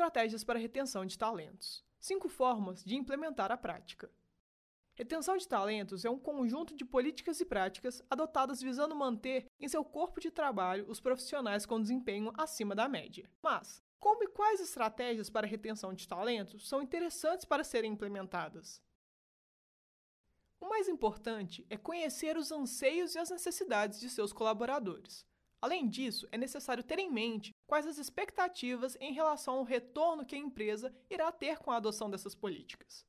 estratégias para retenção de talentos. Cinco formas de implementar a prática. Retenção de talentos é um conjunto de políticas e práticas adotadas visando manter em seu corpo de trabalho os profissionais com desempenho acima da média. Mas, como e quais estratégias para retenção de talentos são interessantes para serem implementadas? O mais importante é conhecer os anseios e as necessidades de seus colaboradores. Além disso, é necessário ter em mente quais as expectativas em relação ao retorno que a empresa irá ter com a adoção dessas políticas.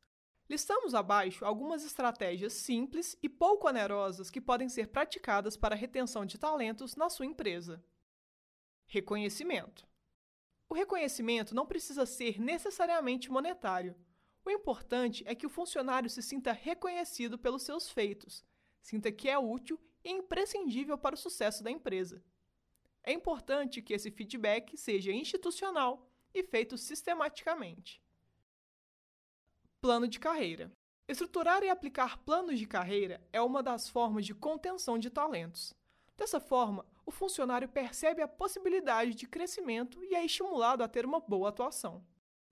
Listamos abaixo algumas estratégias simples e pouco onerosas que podem ser praticadas para a retenção de talentos na sua empresa. Reconhecimento. O reconhecimento não precisa ser necessariamente monetário. O importante é que o funcionário se sinta reconhecido pelos seus feitos, sinta que é útil e imprescindível para o sucesso da empresa. É importante que esse feedback seja institucional e feito sistematicamente. Plano de carreira. Estruturar e aplicar planos de carreira é uma das formas de contenção de talentos. Dessa forma, o funcionário percebe a possibilidade de crescimento e é estimulado a ter uma boa atuação.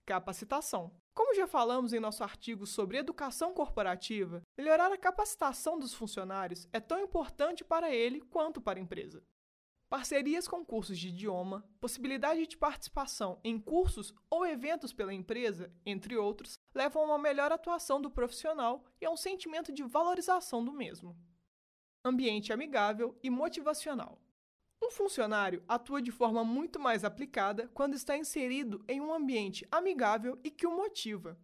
Capacitação. Como já falamos em nosso artigo sobre educação corporativa, melhorar a capacitação dos funcionários é tão importante para ele quanto para a empresa. Parcerias com cursos de idioma, possibilidade de participação em cursos ou eventos pela empresa, entre outros, levam a uma melhor atuação do profissional e a um sentimento de valorização do mesmo. Ambiente amigável e motivacional. Um funcionário atua de forma muito mais aplicada quando está inserido em um ambiente amigável e que o motiva,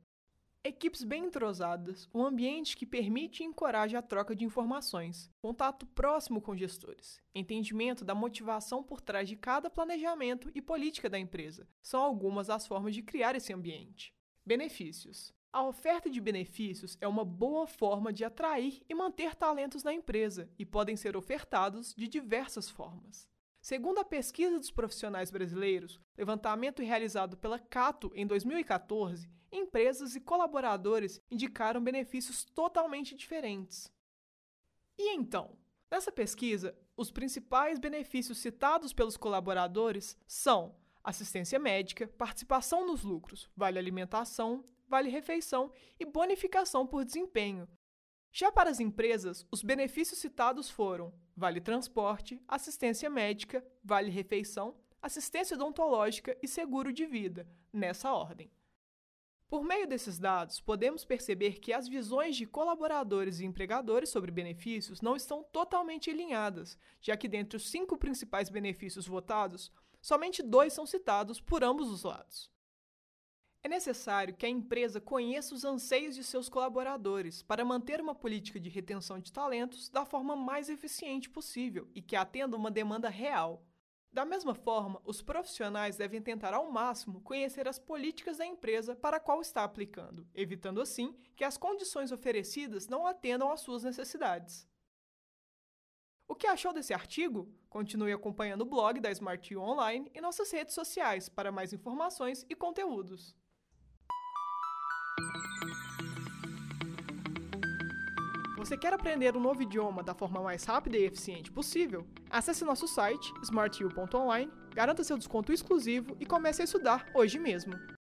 Equipes bem entrosadas, um ambiente que permite e encoraja a troca de informações, contato próximo com gestores, entendimento da motivação por trás de cada planejamento e política da empresa são algumas das formas de criar esse ambiente. Benefícios. A oferta de benefícios é uma boa forma de atrair e manter talentos na empresa e podem ser ofertados de diversas formas. Segundo a pesquisa dos profissionais brasileiros, levantamento realizado pela Cato em 2014, empresas e colaboradores indicaram benefícios totalmente diferentes. E então? Nessa pesquisa, os principais benefícios citados pelos colaboradores são assistência médica, participação nos lucros, vale alimentação, vale refeição e bonificação por desempenho, já para as empresas, os benefícios citados foram vale transporte, assistência médica, vale refeição, assistência odontológica e seguro de vida, nessa ordem. Por meio desses dados, podemos perceber que as visões de colaboradores e empregadores sobre benefícios não estão totalmente alinhadas, já que dentre os cinco principais benefícios votados, somente dois são citados por ambos os lados. É necessário que a empresa conheça os anseios de seus colaboradores para manter uma política de retenção de talentos da forma mais eficiente possível e que atenda uma demanda real. Da mesma forma, os profissionais devem tentar ao máximo conhecer as políticas da empresa para a qual está aplicando, evitando assim que as condições oferecidas não atendam às suas necessidades. O que achou desse artigo? Continue acompanhando o blog da Smart Online e nossas redes sociais para mais informações e conteúdos. Você quer aprender um novo idioma da forma mais rápida e eficiente possível? Acesse nosso site smartu.online, garanta seu desconto exclusivo e comece a estudar hoje mesmo.